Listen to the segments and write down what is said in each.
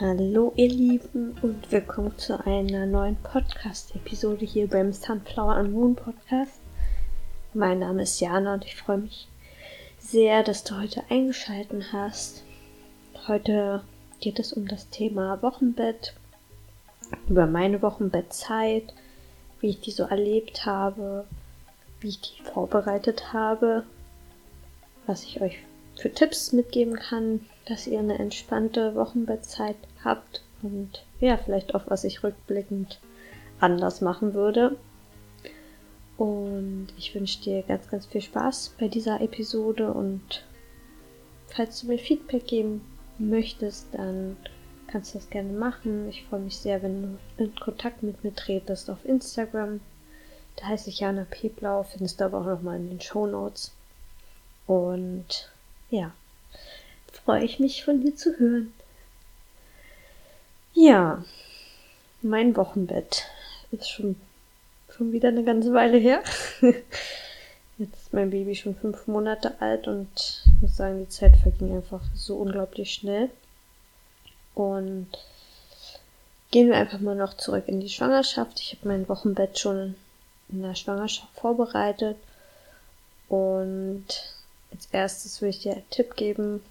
Hallo ihr Lieben und willkommen zu einer neuen Podcast-Episode hier beim Sunflower and Moon Podcast. Mein Name ist Jana und ich freue mich sehr, dass du heute eingeschalten hast. Heute geht es um das Thema Wochenbett, über meine Wochenbettzeit, wie ich die so erlebt habe, wie ich die vorbereitet habe, was ich euch für Tipps mitgeben kann, dass ihr eine entspannte Wochenbettzeit habt und ja, vielleicht auch was ich rückblickend anders machen würde. Und ich wünsche dir ganz, ganz viel Spaß bei dieser Episode und falls du mir Feedback geben möchtest, dann kannst du das gerne machen. Ich freue mich sehr, wenn du in Kontakt mit mir tretest auf Instagram. Da heiße ich Jana Peblau, findest du aber auch nochmal in den Show Notes. Und ja, freue ich mich von dir zu hören. Ja, mein Wochenbett ist schon, schon wieder eine ganze Weile her. Jetzt ist mein Baby schon fünf Monate alt und ich muss sagen, die Zeit verging einfach so unglaublich schnell. Und gehen wir einfach mal noch zurück in die Schwangerschaft. Ich habe mein Wochenbett schon in der Schwangerschaft vorbereitet und als erstes würde ich dir einen Tipp geben,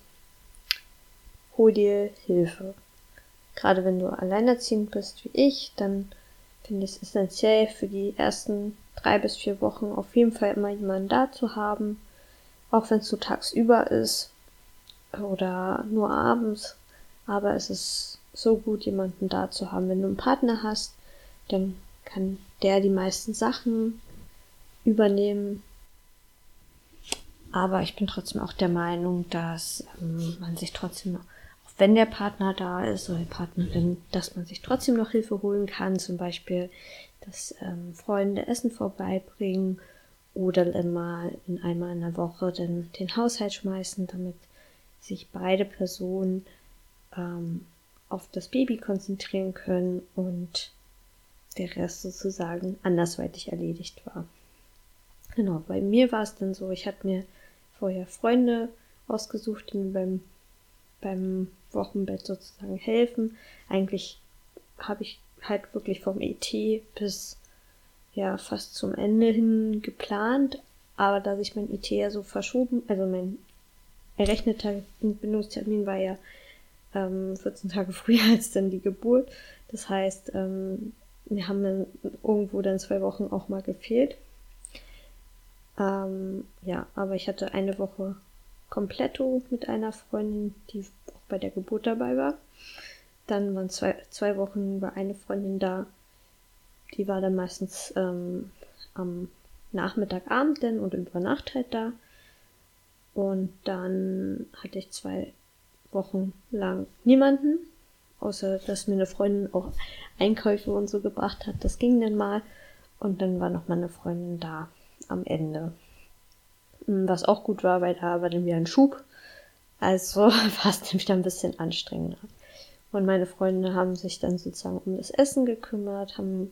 hol dir Hilfe. Gerade wenn du alleinerziehend bist wie ich, dann finde ich es essentiell für die ersten drei bis vier Wochen auf jeden Fall immer jemanden da zu haben, auch wenn es so tagsüber ist oder nur abends. Aber es ist so gut, jemanden da zu haben. Wenn du einen Partner hast, dann kann der die meisten Sachen übernehmen, aber ich bin trotzdem auch der Meinung, dass ähm, man sich trotzdem, auch wenn der Partner da ist oder die Partnerin, dass man sich trotzdem noch Hilfe holen kann. Zum Beispiel, dass ähm, Freunde Essen vorbeibringen oder immer in einmal in der Woche dann den Haushalt schmeißen, damit sich beide Personen ähm, auf das Baby konzentrieren können und der Rest sozusagen andersweitig erledigt war. Genau, bei mir war es dann so, ich hatte mir vorher Freunde ausgesucht, die mir beim, beim Wochenbett sozusagen helfen. Eigentlich habe ich halt wirklich vom ET bis ja fast zum Ende hin geplant, aber da sich mein ET ja so verschoben, also mein errechneter Entbindungstermin war ja ähm, 14 Tage früher als dann die Geburt. Das heißt, ähm, wir haben dann irgendwo dann zwei Wochen auch mal gefehlt. Ähm, ja, aber ich hatte eine Woche kompletto mit einer Freundin, die auch bei der Geburt dabei war. Dann waren zwei, zwei Wochen war eine Freundin da, die war dann meistens ähm, am Nachmittagabend denn und über Nacht halt da. Und dann hatte ich zwei Wochen lang niemanden, außer dass mir eine Freundin auch Einkäufe und so gebracht hat. Das ging dann mal. Und dann war noch mal eine Freundin da am Ende. Hm, was auch gut war, weil da war dann wieder ein Schub. Also war es nämlich dann ein bisschen anstrengender. Und meine Freunde haben sich dann sozusagen um das Essen gekümmert, haben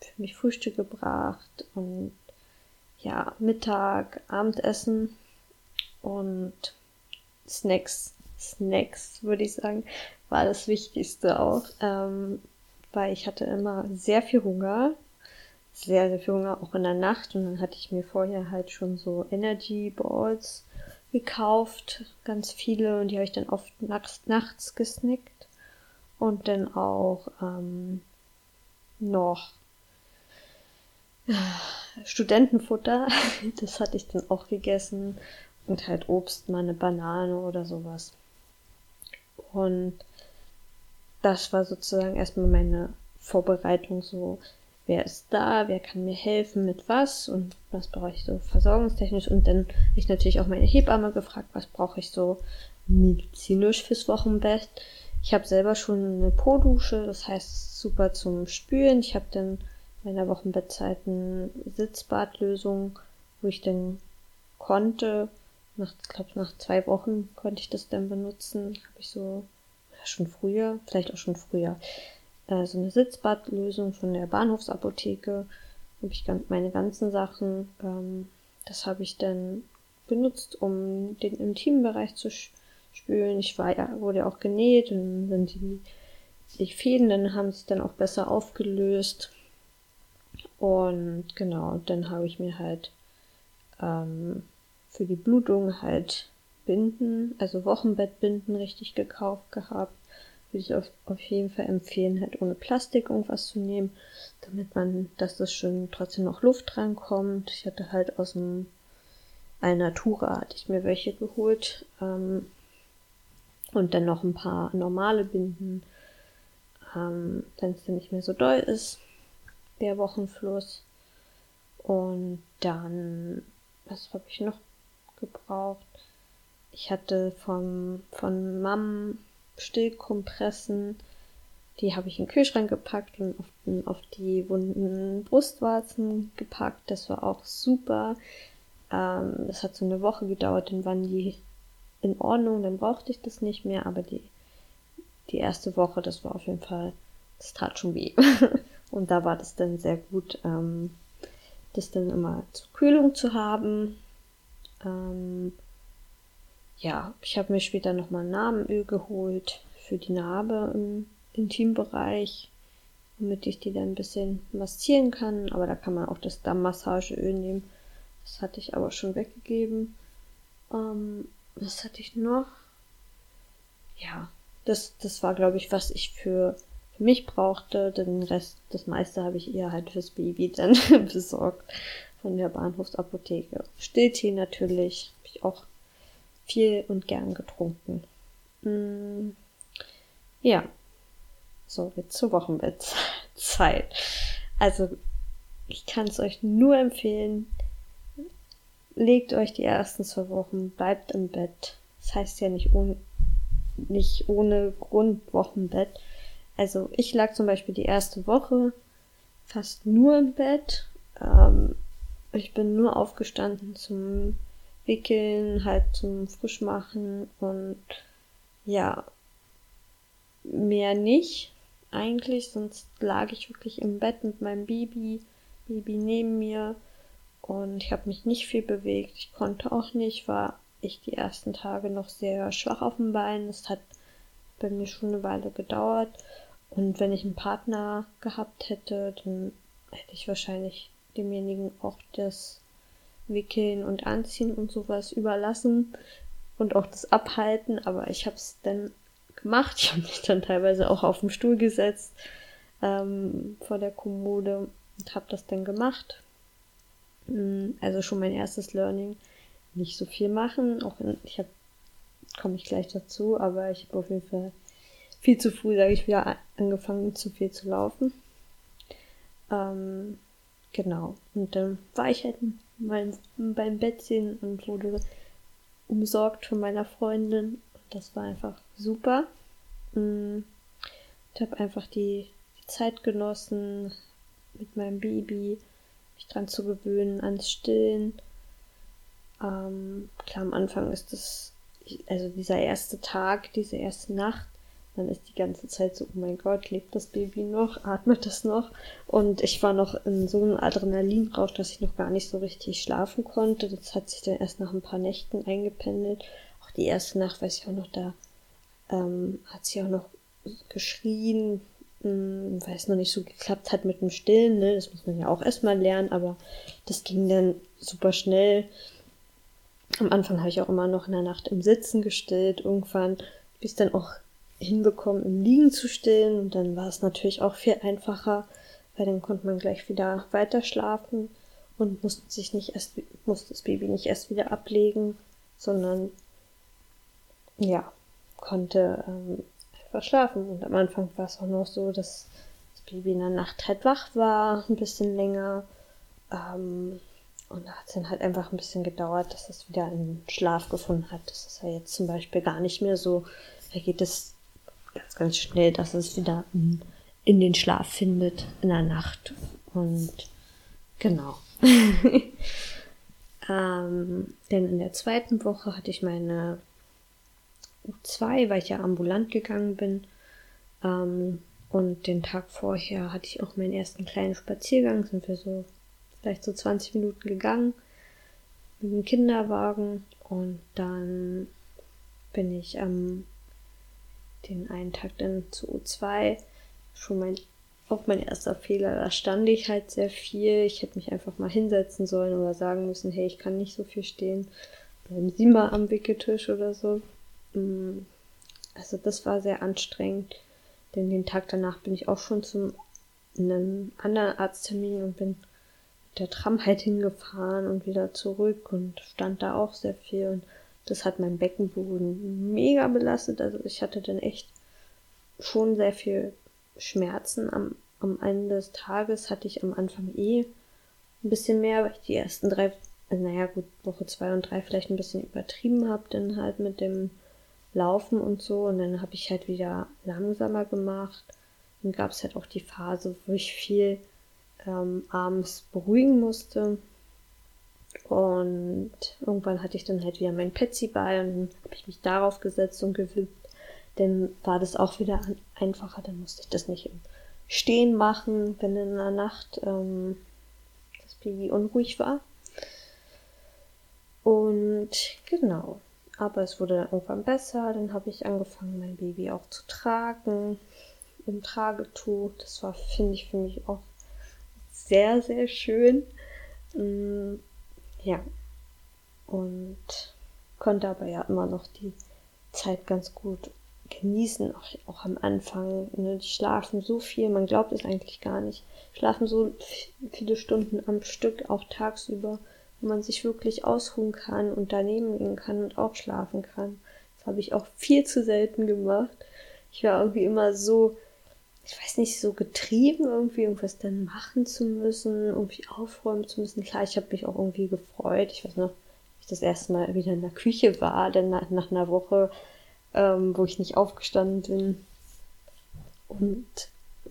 für mich Frühstück gebracht und ja, Mittag, Abendessen und Snacks. Snacks, würde ich sagen, war das Wichtigste auch, ähm, weil ich hatte immer sehr viel Hunger sehr, sehr viel Hunger, auch in der Nacht. Und dann hatte ich mir vorher halt schon so Energy Balls gekauft, ganz viele. Und die habe ich dann oft nachts, nachts gesnickt. Und dann auch ähm, noch äh, Studentenfutter. Das hatte ich dann auch gegessen. Und halt Obst, mal eine Banane oder sowas. Und das war sozusagen erstmal meine Vorbereitung so wer ist da, wer kann mir helfen mit was und was brauche ich so versorgungstechnisch und dann habe ich natürlich auch meine Hebamme gefragt, was brauche ich so medizinisch fürs Wochenbett. Ich habe selber schon eine Po-Dusche, das heißt super zum Spülen. Ich habe dann meiner Wochenbettzeit eine Sitzbadlösung, wo ich dann konnte, nach, ich glaube nach zwei Wochen konnte ich das dann benutzen, habe ich so, schon früher, vielleicht auch schon früher, äh, so eine Sitzbadlösung von der Bahnhofsapotheke. Habe ich meine ganzen Sachen. Ähm, das habe ich dann benutzt, um den Intimbereich zu spülen. Ich war ja, wurde auch genäht und sind die die Fäden dann haben sich dann auch besser aufgelöst. Und genau, dann habe ich mir halt ähm, für die Blutung halt Binden, also Wochenbettbinden richtig gekauft gehabt. Würde ich auf, auf jeden Fall empfehlen, halt ohne Plastik irgendwas zu nehmen, damit man, dass das schön trotzdem noch Luft drankommt. Ich hatte halt aus dem Alnatura hatte ich mir welche geholt. Ähm, und dann noch ein paar normale Binden, ähm, wenn es dann nicht mehr so doll ist, der Wochenfluss. Und dann, was habe ich noch gebraucht? Ich hatte vom, von Mam Stillkompressen, die habe ich in den Kühlschrank gepackt und auf, auf die wunden Brustwarzen gepackt. Das war auch super. Ähm, das hat so eine Woche gedauert, dann waren die in Ordnung, dann brauchte ich das nicht mehr, aber die, die erste Woche, das war auf jeden Fall, das tat schon weh. und da war das dann sehr gut, ähm, das dann immer zur Kühlung zu haben. Ähm, ja, ich habe mir später nochmal Namenöl geholt für die Narbe im Intimbereich, damit ich die dann ein bisschen massieren kann. Aber da kann man auch das Dammmassageöl nehmen. Das hatte ich aber schon weggegeben. Ähm, was hatte ich noch? Ja, das, das war, glaube ich, was ich für, für mich brauchte. Den Rest, das meiste habe ich eher halt fürs Baby dann besorgt von der Bahnhofsapotheke. Stilltee natürlich, habe ich auch viel und gern getrunken. Mm, ja, so jetzt zur Wochenbettzeit. Also ich kann es euch nur empfehlen. Legt euch die ersten zwei Wochen, bleibt im Bett. Das heißt ja nicht, ohne, nicht ohne Grund Wochenbett. Also ich lag zum Beispiel die erste Woche fast nur im Bett. Ähm, ich bin nur aufgestanden zum Wickeln, halt zum Frischmachen und ja, mehr nicht eigentlich, sonst lag ich wirklich im Bett mit meinem Baby, Baby neben mir und ich habe mich nicht viel bewegt. Ich konnte auch nicht, war ich die ersten Tage noch sehr schwach auf dem Bein. Das hat bei mir schon eine Weile gedauert. Und wenn ich einen Partner gehabt hätte, dann hätte ich wahrscheinlich demjenigen auch das Wickeln und Anziehen und sowas überlassen und auch das Abhalten, aber ich habe es dann gemacht. Ich habe mich dann teilweise auch auf den Stuhl gesetzt ähm, vor der Kommode und habe das dann gemacht. Mm, also schon mein erstes Learning. Nicht so viel machen, auch in, ich habe komme ich gleich dazu, aber ich habe auf jeden Fall viel zu früh, sage ich, wieder angefangen, zu viel zu laufen. Ähm, genau. Und dann war ich halt mein, beim Bettchen und wurde umsorgt von meiner Freundin. Das war einfach super. Mm. Ich habe einfach die, die Zeit genossen mit meinem Baby, mich dran zu gewöhnen ans Stillen. Ähm, klar, am Anfang ist das, also dieser erste Tag, diese erste Nacht, man ist die ganze Zeit so, oh mein Gott, lebt das Baby noch, atmet es noch? Und ich war noch in so einem Adrenalinrausch, dass ich noch gar nicht so richtig schlafen konnte. Das hat sich dann erst nach ein paar Nächten eingependelt. Auch die erste Nacht, weiß ich auch noch, da ähm, hat sie auch noch geschrien, hm, weil es noch nicht so geklappt hat mit dem Stillen. Ne? Das muss man ja auch erstmal lernen, aber das ging dann super schnell. Am Anfang habe ich auch immer noch in der Nacht im Sitzen gestillt. Irgendwann bis dann auch hinbekommen, im Liegen zu stillen. Und dann war es natürlich auch viel einfacher, weil dann konnte man gleich wieder weiter schlafen und musste sich nicht erst, musste das Baby nicht erst wieder ablegen, sondern ja, konnte ähm, einfach schlafen. Und am Anfang war es auch noch so, dass das Baby in der Nacht halt wach war, ein bisschen länger. Ähm, und da hat es dann halt einfach ein bisschen gedauert, dass es wieder einen Schlaf gefunden hat. Das ist ja jetzt zum Beispiel gar nicht mehr so. Da geht es ganz, ganz schnell, dass es wieder in, in den Schlaf findet in der Nacht. Und genau. ähm, denn in der zweiten Woche hatte ich meine U2, weil ich ja ambulant gegangen bin. Ähm, und den Tag vorher hatte ich auch meinen ersten kleinen Spaziergang. Sind wir so vielleicht so 20 Minuten gegangen mit dem Kinderwagen. Und dann bin ich am den einen Tag dann zu U2. Schon mein, auch mein erster Fehler. Da stand ich halt sehr viel. Ich hätte mich einfach mal hinsetzen sollen oder sagen müssen, hey, ich kann nicht so viel stehen. Bleiben Sie mal am Wickeltisch oder so. Mm, also das war sehr anstrengend. Denn den Tag danach bin ich auch schon zum einem anderen Arzttermin und bin mit der Tram halt hingefahren und wieder zurück und stand da auch sehr viel und das hat mein Beckenboden mega belastet. Also ich hatte dann echt schon sehr viel Schmerzen. Am, am Ende des Tages hatte ich am Anfang eh ein bisschen mehr, weil ich die ersten drei, also naja gut, Woche zwei und drei vielleicht ein bisschen übertrieben habe, dann halt mit dem Laufen und so. Und dann habe ich halt wieder langsamer gemacht. Dann gab es halt auch die Phase, wo ich viel ähm, abends beruhigen musste. Und irgendwann hatte ich dann halt wieder mein Petsy bei und dann habe ich mich darauf gesetzt und gewippt. Dann war das auch wieder einfacher. Dann musste ich das nicht im Stehen machen, wenn in der Nacht ähm, das Baby unruhig war. Und genau. Aber es wurde dann irgendwann besser. Dann habe ich angefangen, mein Baby auch zu tragen im Tragetuch. Das war, finde ich, für mich auch sehr, sehr schön. Mm, ja. Und konnte aber ja immer noch die Zeit ganz gut genießen, auch, auch am Anfang. Ne? Die schlafen so viel, man glaubt es eigentlich gar nicht. Schlafen so viele Stunden am Stück, auch tagsüber, wo man sich wirklich ausruhen kann und daneben liegen kann und auch schlafen kann. Das habe ich auch viel zu selten gemacht. Ich war irgendwie immer so ich weiß nicht, so getrieben, irgendwie irgendwas dann machen zu müssen, irgendwie aufräumen zu müssen. Klar, ich habe mich auch irgendwie gefreut. Ich weiß noch, ich das erste Mal wieder in der Küche war, dann nach, nach einer Woche, ähm, wo ich nicht aufgestanden bin. Und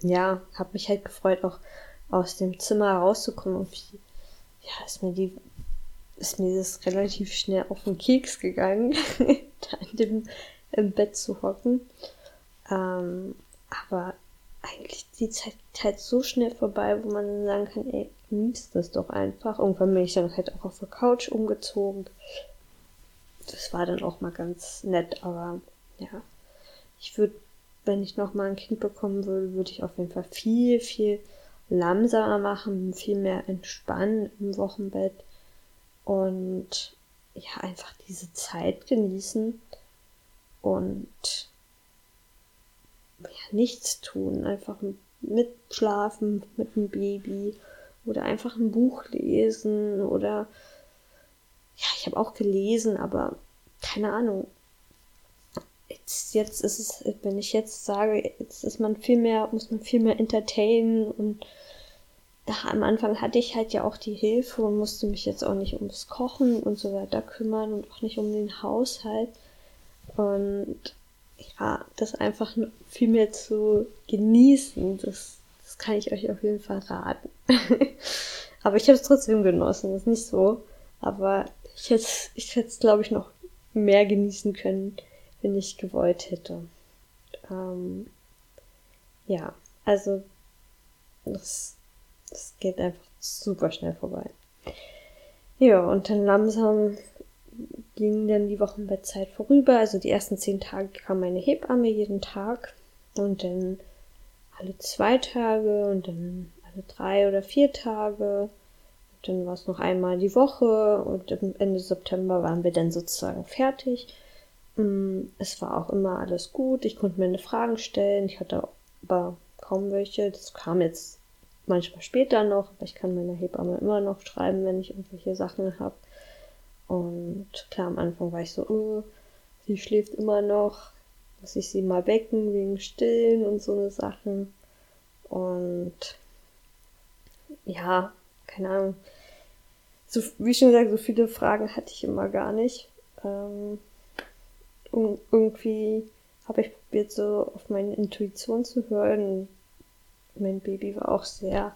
ja, habe mich halt gefreut, auch aus dem Zimmer rauszukommen. Und wie, ja, ist mir die, ist mir das relativ schnell auf den Keks gegangen, da in dem im Bett zu hocken. Ähm, aber eigentlich die Zeit halt so schnell vorbei, wo man dann sagen kann, ey, genießt das doch einfach. Irgendwann bin ich dann halt auch auf der Couch umgezogen. Das war dann auch mal ganz nett, aber ja, ich würde, wenn ich noch mal ein Kind bekommen würde, würde ich auf jeden Fall viel, viel langsamer machen, viel mehr entspannen im Wochenbett und ja, einfach diese Zeit genießen und ja, nichts tun, einfach mitschlafen mit dem Baby oder einfach ein Buch lesen oder ja, ich habe auch gelesen, aber keine Ahnung. Jetzt, jetzt ist es, wenn ich jetzt sage, jetzt ist man viel mehr, muss man viel mehr entertainen und da am Anfang hatte ich halt ja auch die Hilfe und musste mich jetzt auch nicht ums Kochen und so weiter kümmern und auch nicht um den Haushalt. Und ja, das einfach viel mehr zu genießen, das, das kann ich euch auf jeden Fall raten. aber ich habe es trotzdem genossen, das ist nicht so. Aber ich hätte ich hätte es, glaube ich, noch mehr genießen können, wenn ich gewollt hätte. Ähm, ja, also das, das geht einfach super schnell vorbei. Ja, und dann langsam ging dann die Wochenbettzeit vorüber. Also die ersten zehn Tage kam meine Hebamme jeden Tag und dann alle zwei Tage und dann alle drei oder vier Tage. Und dann war es noch einmal die Woche und Ende September waren wir dann sozusagen fertig. Mm, es war auch immer alles gut. Ich konnte mir eine Fragen stellen. Ich hatte aber kaum welche. Das kam jetzt manchmal später noch, aber ich kann meiner Hebamme immer noch schreiben, wenn ich irgendwelche Sachen habe. Und klar, am Anfang war ich so, oh, sie schläft immer noch, muss ich sie mal wecken wegen Stillen und so eine Sachen. Und ja, keine Ahnung. So, wie schon gesagt, so viele Fragen hatte ich immer gar nicht. Ähm, irgendwie habe ich probiert, so auf meine Intuition zu hören. Mein Baby war auch sehr,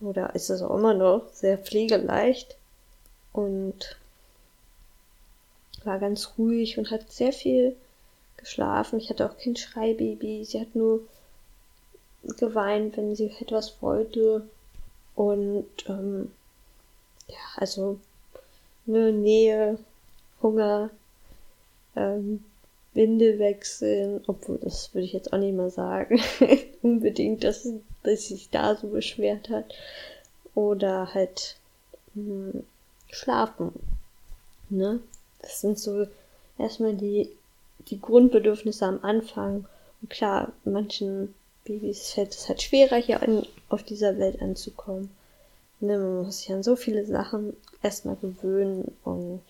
oder ist es auch immer noch, sehr pflegeleicht. Und war ganz ruhig und hat sehr viel geschlafen. Ich hatte auch kein Schreibaby. Sie hat nur geweint, wenn sie etwas wollte. Und ähm, ja, also eine Nähe, Hunger, ähm, Windel wechseln, obwohl das würde ich jetzt auch nicht mal sagen, unbedingt, dass, dass sich da so beschwert hat. Oder halt mh, hm, schlafen. Ne? Das sind so erstmal die, die Grundbedürfnisse am Anfang. Und klar, manchen Babys fällt es halt schwerer, hier in, auf dieser Welt anzukommen. Ne, man muss sich an so viele Sachen erstmal gewöhnen und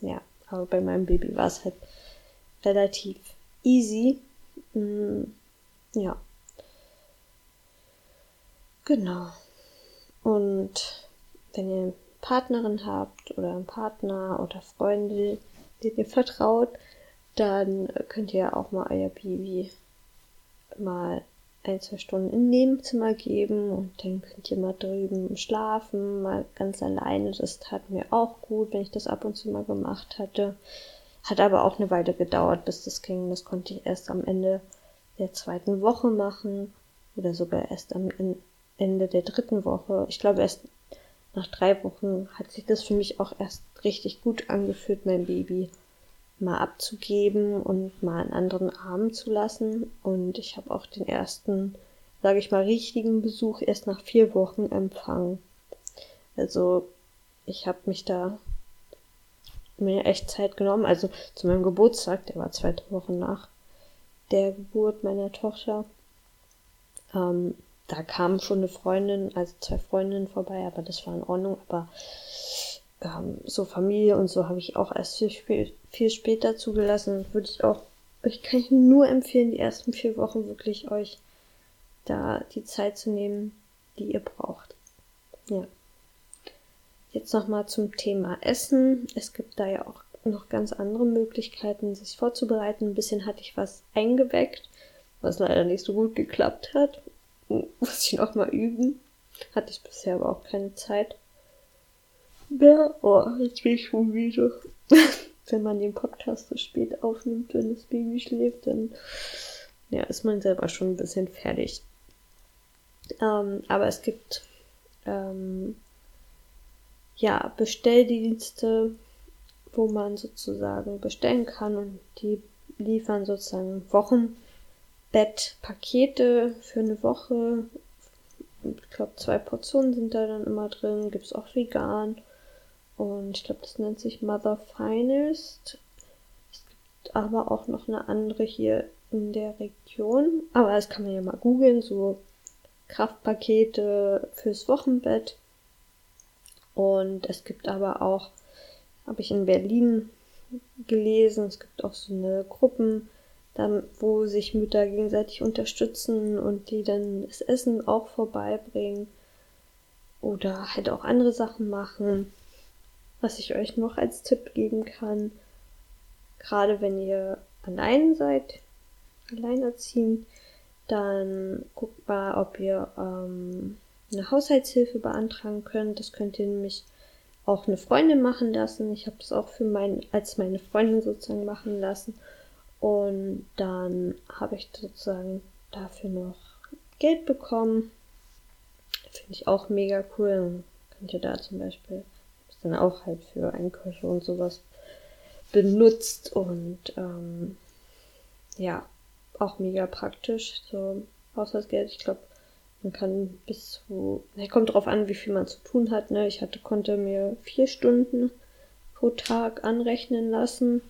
ja, aber bei meinem Baby war es halt relativ easy. Mm, ja. Genau. Und wenn ihr Partnerin habt oder einen Partner oder Freunde, denen ihr vertraut, dann könnt ihr auch mal euer Baby mal ein, zwei Stunden im Nebenzimmer geben und dann könnt ihr mal drüben schlafen, mal ganz alleine. Das tat mir auch gut, wenn ich das ab und zu mal gemacht hatte. Hat aber auch eine Weile gedauert, bis das ging. Das konnte ich erst am Ende der zweiten Woche machen oder sogar erst am Ende der dritten Woche. Ich glaube, erst nach drei Wochen hat sich das für mich auch erst richtig gut angefühlt, mein Baby mal abzugeben und mal einen anderen Arm zu lassen. Und ich habe auch den ersten, sage ich mal, richtigen Besuch erst nach vier Wochen empfangen. Also ich habe mich da mir echt Zeit genommen. Also zu meinem Geburtstag, der war zwei Wochen nach der Geburt meiner Tochter. Ähm, da kam schon eine Freundin, also zwei Freundinnen vorbei, aber das war in Ordnung. Aber ähm, so Familie und so habe ich auch erst viel, spät, viel später zugelassen. Würde ich auch, euch kann ich nur empfehlen, die ersten vier Wochen wirklich euch da die Zeit zu nehmen, die ihr braucht. Ja. Jetzt nochmal zum Thema Essen. Es gibt da ja auch noch ganz andere Möglichkeiten, sich vorzubereiten. Ein bisschen hatte ich was eingeweckt, was leider nicht so gut geklappt hat. Muss ich noch mal üben. Hatte ich bisher aber auch keine Zeit. Ja, oh, jetzt bin ich schon müde. wenn man den Podcast so spät aufnimmt, wenn das Baby schläft, dann ja, ist man selber schon ein bisschen fertig. Ähm, aber es gibt ähm, ja Bestelldienste, wo man sozusagen bestellen kann und die liefern sozusagen Wochenbettpakete für eine Woche. Ich glaube, zwei Portionen sind da dann immer drin. Gibt es auch vegan. Und ich glaube, das nennt sich Mother Finest. Es gibt aber auch noch eine andere hier in der Region. Aber das kann man ja mal googeln, so Kraftpakete fürs Wochenbett. Und es gibt aber auch, habe ich in Berlin gelesen, es gibt auch so eine Gruppen, dann, wo sich Mütter gegenseitig unterstützen und die dann das Essen auch vorbeibringen oder halt auch andere Sachen machen. Was ich euch noch als Tipp geben kann, gerade wenn ihr allein seid, alleinerziehend, dann guckt mal, ob ihr ähm, eine Haushaltshilfe beantragen könnt. Das könnt ihr nämlich auch eine Freundin machen lassen. Ich habe das auch für mein, als meine Freundin sozusagen machen lassen. Und dann habe ich sozusagen dafür noch Geld bekommen. Finde ich auch mega cool. Dann könnt ihr da zum Beispiel dann auch halt für Einkäufe und sowas benutzt und ähm, ja, auch mega praktisch. So Haushaltsgeld, ich glaube, man kann bis zu, ne, kommt drauf an, wie viel man zu tun hat. Ne? Ich hatte, konnte mir vier Stunden pro Tag anrechnen lassen.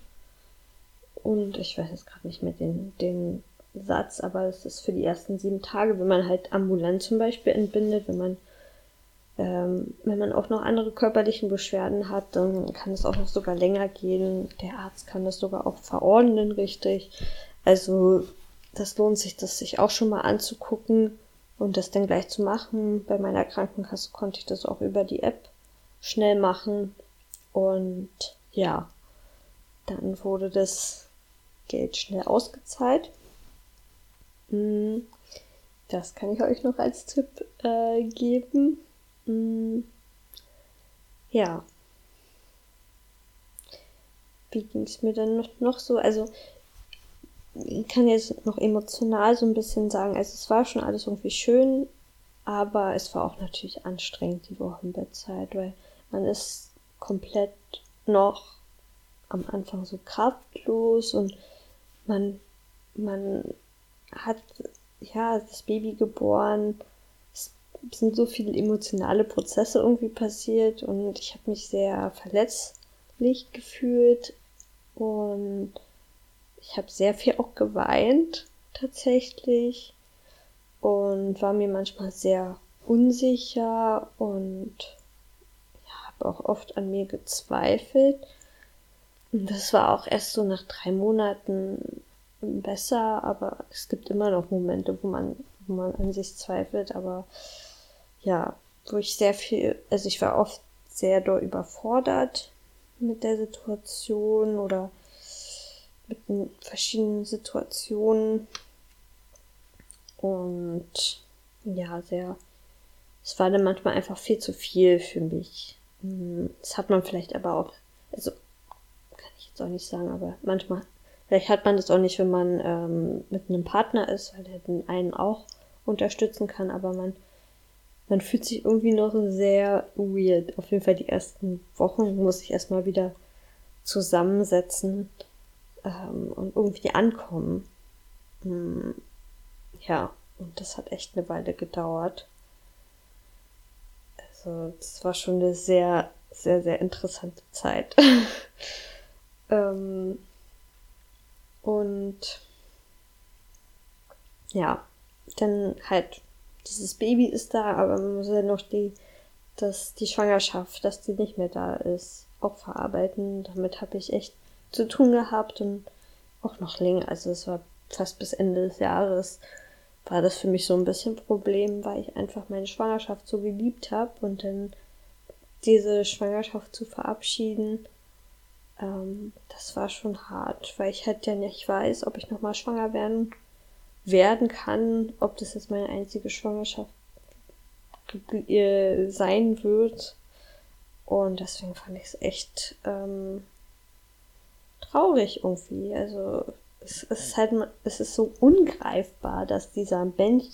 Und ich weiß jetzt gerade nicht mehr den, den Satz, aber es ist für die ersten sieben Tage, wenn man halt ambulant zum Beispiel entbindet, wenn man ähm, wenn man auch noch andere körperlichen Beschwerden hat, dann kann es auch noch sogar länger gehen. Der Arzt kann das sogar auch verordnen, richtig. Also das lohnt sich, das sich auch schon mal anzugucken und das dann gleich zu machen. Bei meiner Krankenkasse konnte ich das auch über die App schnell machen. Und ja, dann wurde das Geld schnell ausgezahlt. Hm, das kann ich euch noch als Tipp äh, geben. Mm, ja. Wie ging es mir dann noch, noch so? Also, ich kann jetzt noch emotional so ein bisschen sagen, also es war schon alles irgendwie schön, aber es war auch natürlich anstrengend, die Wochenbettzeit, weil man ist komplett noch am Anfang so kraftlos und man, man hat ja das Baby geboren, es sind so viele emotionale Prozesse irgendwie passiert und ich habe mich sehr verletzlich gefühlt und ich habe sehr viel auch geweint tatsächlich und war mir manchmal sehr unsicher und ja, habe auch oft an mir gezweifelt. Das war auch erst so nach drei Monaten besser, aber es gibt immer noch Momente, wo man, wo man an sich zweifelt, aber ja, wo ich sehr viel, also ich war oft sehr doll überfordert mit der Situation oder mit den verschiedenen Situationen und ja, sehr, es war dann manchmal einfach viel zu viel für mich. Hm, das hat man vielleicht aber auch, also jetzt auch nicht sagen, aber manchmal Vielleicht hat man das auch nicht, wenn man ähm, mit einem Partner ist, weil er den einen auch unterstützen kann, aber man, man fühlt sich irgendwie noch sehr weird. Auf jeden Fall die ersten Wochen muss ich erstmal wieder zusammensetzen ähm, und irgendwie ankommen. Hm, ja, und das hat echt eine Weile gedauert. Also, das war schon eine sehr, sehr, sehr interessante Zeit. ähm, und ja, dann halt, dieses Baby ist da, aber man muss ja noch die, dass die Schwangerschaft, dass die nicht mehr da ist, auch verarbeiten. Damit habe ich echt zu tun gehabt und auch noch länger. Also es war fast bis Ende des Jahres war das für mich so ein bisschen Problem, weil ich einfach meine Schwangerschaft so geliebt habe und dann diese Schwangerschaft zu verabschieden ähm, das war schon hart, weil ich halt ja nicht weiß, ob ich nochmal schwanger werden, werden kann, ob das jetzt meine einzige Schwangerschaft äh, sein wird. Und deswegen fand ich es echt ähm, traurig irgendwie. Also es, ist halt, es ist so ungreifbar, dass dieser Mensch,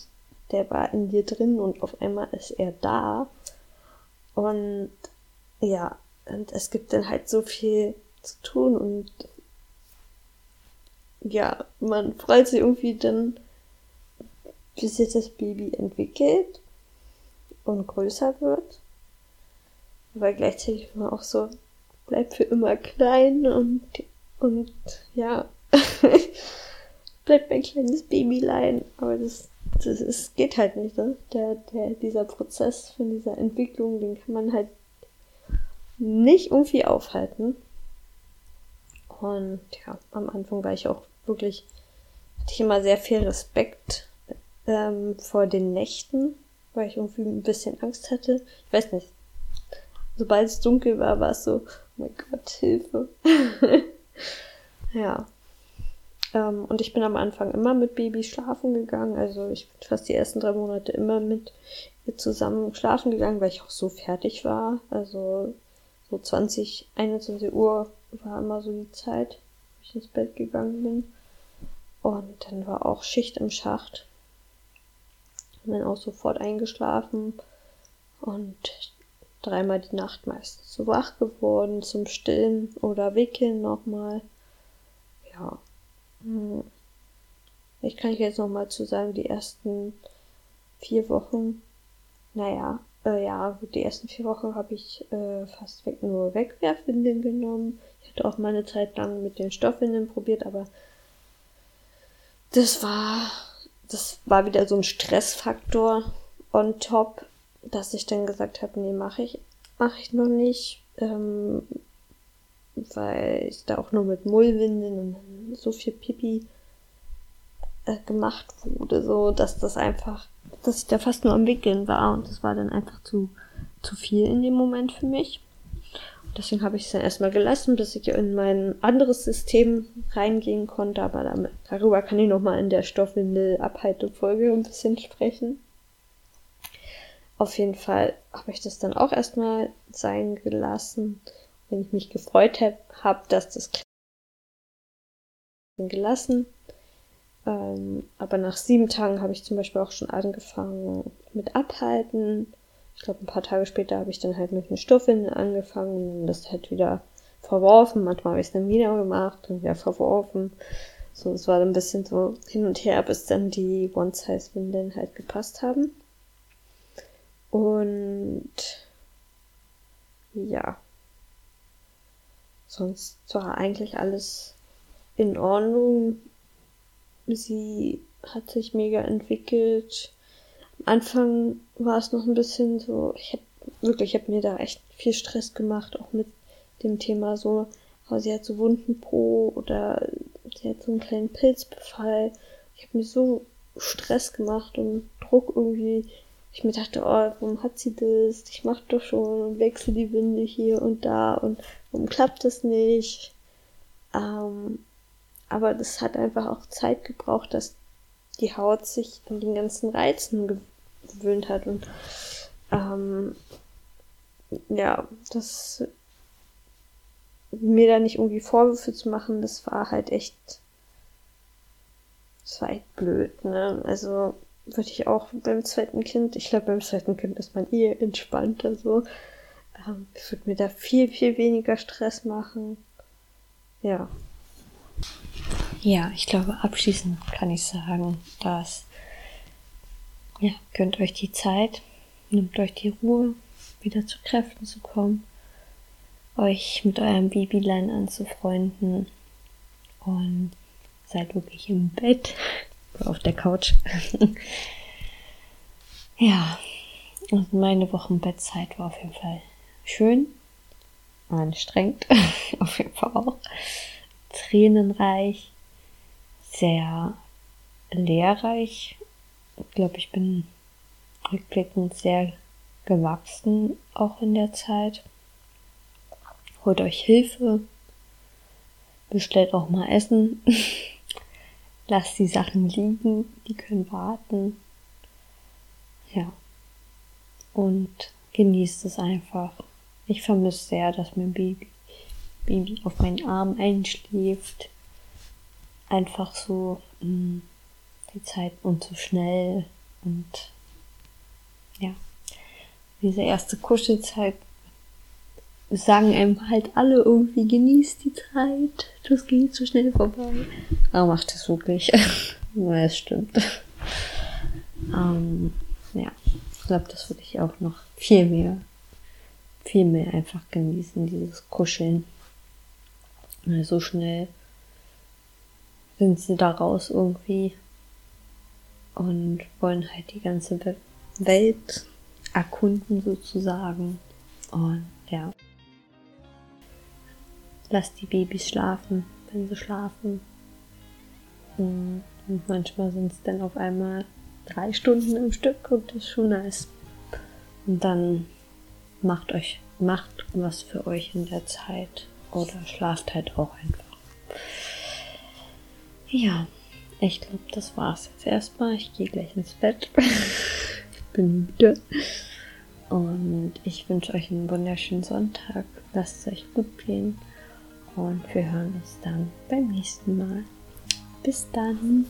der war in dir drin und auf einmal ist er da. Und ja, und es gibt dann halt so viel zu tun und ja, man freut sich irgendwie dann, wie sich das Baby entwickelt und größer wird. Aber gleichzeitig man auch so, bleibt für immer klein und, und ja, bleibt mein kleines Babylein. Aber das, das ist, geht halt nicht, ne? Der, der, dieser Prozess von dieser Entwicklung, den kann man halt nicht irgendwie aufhalten. Und ja, am Anfang war ich auch wirklich, hatte ich immer sehr viel Respekt ähm, vor den Nächten, weil ich irgendwie ein bisschen Angst hatte. Ich weiß nicht. Sobald es dunkel war, war es so, oh mein Gott, Hilfe. ja. Ähm, und ich bin am Anfang immer mit Baby schlafen gegangen. Also ich bin fast die ersten drei Monate immer mit ihr zusammen schlafen gegangen, weil ich auch so fertig war. Also so 20, 21 Uhr war immer so die Zeit, wo ich ins Bett gegangen bin. Und dann war auch Schicht im Schacht. Und dann auch sofort eingeschlafen und dreimal die Nacht meistens so wach geworden zum Stillen oder Wickeln nochmal. Ja. Hm. Ich kann jetzt nochmal zu sagen, die ersten vier Wochen, naja, äh, ja, die ersten vier Wochen habe ich äh, fast weg, nur Wegwerfwindeln genommen. Ich hatte auch mal eine Zeit lang mit den Stoffwindeln probiert, aber das war, das war wieder so ein Stressfaktor on top, dass ich dann gesagt habe, nee, mache ich, mache ich noch nicht, ähm, weil ich da auch nur mit Mullwindeln und so viel Pipi äh, gemacht wurde, so dass das einfach, dass ich da fast nur am Wickeln war und das war dann einfach zu, zu viel in dem Moment für mich. Deswegen habe ich es dann erstmal gelassen, bis ich in mein anderes System reingehen konnte, aber damit, darüber kann ich nochmal in der Stoffwindel-Abhaltung-Folge ein bisschen sprechen. Auf jeden Fall habe ich das dann auch erstmal sein gelassen, wenn ich mich gefreut habe, dass das gelassen. Ähm, aber nach sieben Tagen habe ich zum Beispiel auch schon angefangen mit Abhalten ich glaube, ein paar Tage später habe ich dann halt mit den Stoffeln angefangen und das halt wieder verworfen. Manchmal habe ich es dann wieder gemacht und wieder verworfen. So, es war ein bisschen so hin und her, bis dann die One-Size-Windeln halt gepasst haben. Und ja, sonst war eigentlich alles in Ordnung. Sie hat sich mega entwickelt. Am Anfang war es noch ein bisschen so, ich hab wirklich, ich habe mir da echt viel Stress gemacht, auch mit dem Thema so, oh, sie hat so wunden Po oder sie hat so einen kleinen Pilzbefall. Ich habe mir so Stress gemacht und Druck irgendwie. Ich mir dachte, oh, warum hat sie das? Ich mach doch schon und wechsle die Winde hier und da und warum klappt das nicht? Ähm, aber das hat einfach auch Zeit gebraucht, dass die Haut sich an den ganzen Reizen gewöhnt hat und ähm, ja, das mir da nicht irgendwie Vorwürfe zu machen, das war halt echt, das war echt blöd, ne? Also würde ich auch beim zweiten Kind, ich glaube beim zweiten Kind ist man eh entspannter so. Ähm, ich würde mir da viel, viel weniger Stress machen. Ja. Ja, ich glaube, abschließend kann ich sagen, dass ja, gönnt euch die Zeit, nimmt euch die Ruhe, wieder zu Kräften zu kommen, euch mit eurem Babylein anzufreunden und seid wirklich im Bett oder auf der Couch. ja, und meine Wochenbettzeit war auf jeden Fall schön, anstrengend, auf jeden Fall auch, tränenreich, sehr lehrreich. Ich glaube, ich bin rückblickend sehr gewachsen auch in der Zeit. Holt euch Hilfe, bestellt auch mal Essen, lasst die Sachen liegen, die können warten. Ja. Und genießt es einfach. Ich vermisse sehr, dass mein Baby, Baby auf meinen Arm einschläft. Einfach so mh, mm, die Zeit und so schnell und ja diese erste Kuschelzeit sagen einem halt alle irgendwie, genießt die Zeit, das geht so schnell vorbei. Aber macht es wirklich. ja, es stimmt. ähm, ja, ich glaube, das würde ich auch noch viel mehr, viel mehr einfach genießen, dieses Kuscheln. So schnell sind sie da raus irgendwie und wollen halt die ganze Welt erkunden sozusagen. Und ja. Lasst die Babys schlafen, wenn sie schlafen. Und manchmal sind es dann auf einmal drei Stunden im Stück und das ist schon nice. Und dann macht euch, macht was für euch in der Zeit oder schlaft halt auch einfach. Ja, ich glaube, das war's jetzt erstmal. Ich gehe gleich ins Bett. bin müde. Und ich wünsche euch einen wunderschönen Sonntag. Lasst es euch gut gehen. Und wir hören uns dann beim nächsten Mal. Bis dann.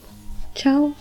Ciao.